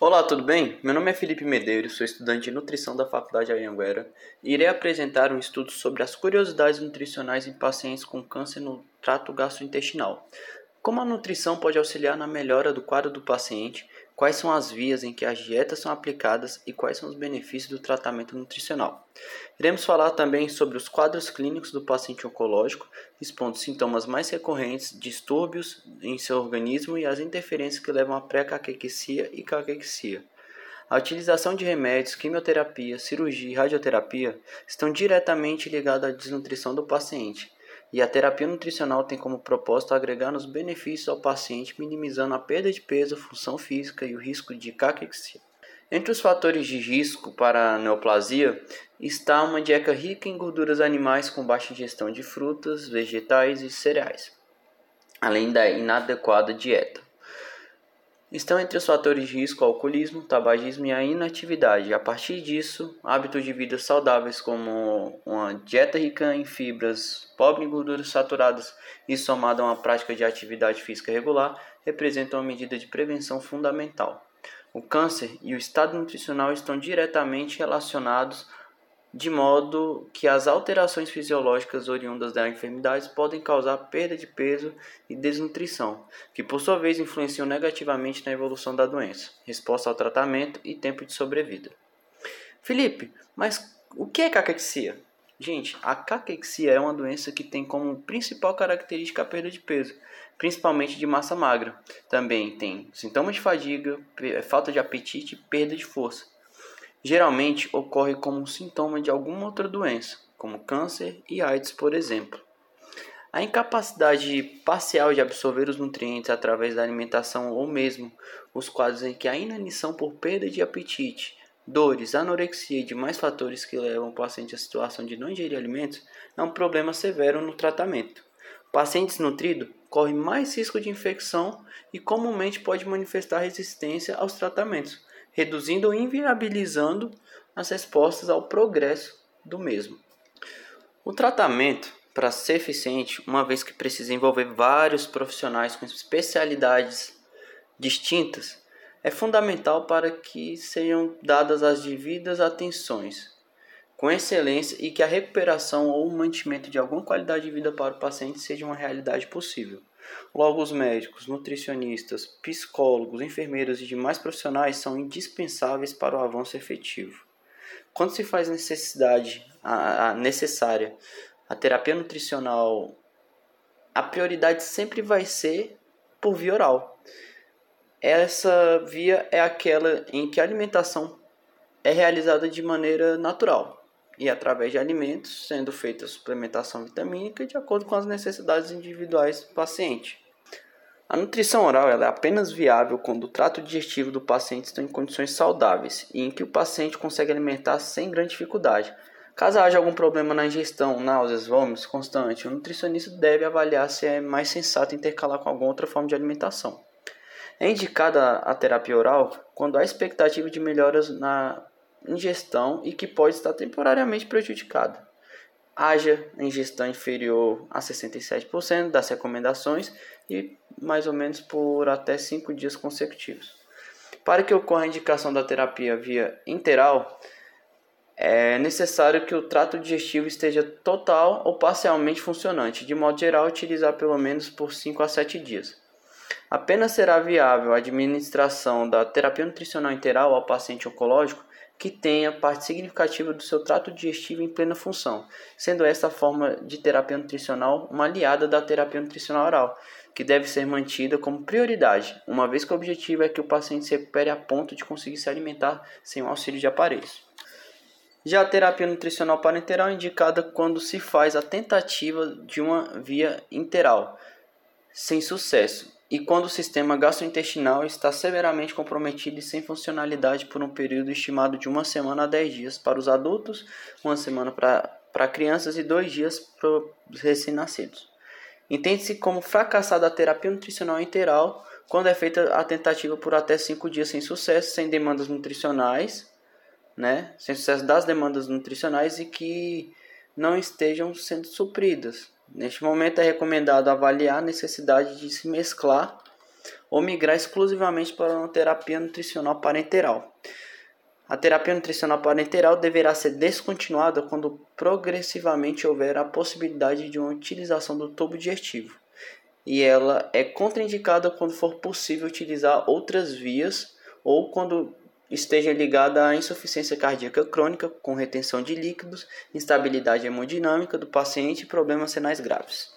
Olá, tudo bem? Meu nome é Felipe Medeiros, sou estudante de nutrição da Faculdade Anhanguera e irei apresentar um estudo sobre as curiosidades nutricionais em pacientes com câncer no trato gastrointestinal. Como a nutrição pode auxiliar na melhora do quadro do paciente, quais são as vias em que as dietas são aplicadas e quais são os benefícios do tratamento nutricional. Iremos falar também sobre os quadros clínicos do paciente oncológico, expondo sintomas mais recorrentes, distúrbios em seu organismo e as interferências que levam à pré-caquexia e caquexia. A utilização de remédios, quimioterapia, cirurgia e radioterapia estão diretamente ligadas à desnutrição do paciente, e a terapia nutricional tem como propósito agregar nos benefícios ao paciente, minimizando a perda de peso, função física e o risco de caquexia. Entre os fatores de risco para a neoplasia está uma dieta rica em gorduras animais com baixa ingestão de frutas, vegetais e cereais, além da inadequada dieta. Estão entre os fatores de risco alcoolismo, tabagismo e a inatividade. A partir disso, hábitos de vida saudáveis como uma dieta rica em fibras, pobre em gorduras saturadas e somado a uma prática de atividade física regular representam uma medida de prevenção fundamental. O câncer e o estado nutricional estão diretamente relacionados de modo que as alterações fisiológicas oriundas da enfermidade podem causar perda de peso e desnutrição, que por sua vez influenciam negativamente na evolução da doença, resposta ao tratamento e tempo de sobrevida. Felipe, mas o que é caquexia? Gente, a caquexia é uma doença que tem como principal característica a perda de peso, principalmente de massa magra. Também tem sintomas de fadiga, falta de apetite e perda de força geralmente ocorre como sintoma de alguma outra doença, como câncer e AIDS, por exemplo. A incapacidade parcial de absorver os nutrientes através da alimentação ou mesmo os quadros em que a inanição por perda de apetite, dores, anorexia e demais fatores que levam o paciente à situação de não ingerir alimentos é um problema severo no tratamento. O paciente desnutrido corre mais risco de infecção e comumente pode manifestar resistência aos tratamentos, reduzindo ou inviabilizando as respostas ao progresso do mesmo. O tratamento, para ser eficiente, uma vez que precisa envolver vários profissionais com especialidades distintas, é fundamental para que sejam dadas as devidas atenções com excelência e que a recuperação ou o mantimento de alguma qualidade de vida para o paciente seja uma realidade possível. Logo, os médicos, nutricionistas, psicólogos, enfermeiros e demais profissionais são indispensáveis para o avanço efetivo. Quando se faz necessidade a, a necessária a terapia nutricional, a prioridade sempre vai ser por via oral. Essa via é aquela em que a alimentação é realizada de maneira natural e através de alimentos, sendo feita a suplementação vitamínica de acordo com as necessidades individuais do paciente. A nutrição oral é apenas viável quando o trato digestivo do paciente está em condições saudáveis e em que o paciente consegue alimentar sem grande dificuldade. Caso haja algum problema na ingestão, náuseas, vômitos constante, o nutricionista deve avaliar se é mais sensato intercalar com alguma outra forma de alimentação. É indicada a terapia oral quando há expectativa de melhoras na ingestão e que pode estar temporariamente prejudicada. Haja ingestão inferior a 67% das recomendações e mais ou menos por até 5 dias consecutivos. Para que ocorra a indicação da terapia via interal, é necessário que o trato digestivo esteja total ou parcialmente funcionante, de modo geral, utilizar pelo menos por 5 a 7 dias. Apenas será viável a administração da terapia nutricional interal ao paciente oncológico que tenha parte significativa do seu trato digestivo em plena função, sendo esta forma de terapia nutricional uma aliada da terapia nutricional oral, que deve ser mantida como prioridade, uma vez que o objetivo é que o paciente se recupere a ponto de conseguir se alimentar sem o auxílio de aparelhos. Já a terapia nutricional parenteral é indicada quando se faz a tentativa de uma via interal, sem sucesso, e quando o sistema gastrointestinal está severamente comprometido e sem funcionalidade por um período estimado de uma semana a 10 dias para os adultos, uma semana para crianças e dois dias para os recém-nascidos. Entende-se como fracassada a terapia nutricional interal quando é feita a tentativa por até 5 dias sem sucesso, sem demandas nutricionais, né? sem sucesso das demandas nutricionais e que não estejam sendo supridas. Neste momento é recomendado avaliar a necessidade de se mesclar ou migrar exclusivamente para uma terapia nutricional parenteral. A terapia nutricional parenteral deverá ser descontinuada quando progressivamente houver a possibilidade de uma utilização do tubo digestivo. E ela é contraindicada quando for possível utilizar outras vias ou quando esteja ligada à insuficiência cardíaca crônica com retenção de líquidos, instabilidade hemodinâmica do paciente e problemas renais graves.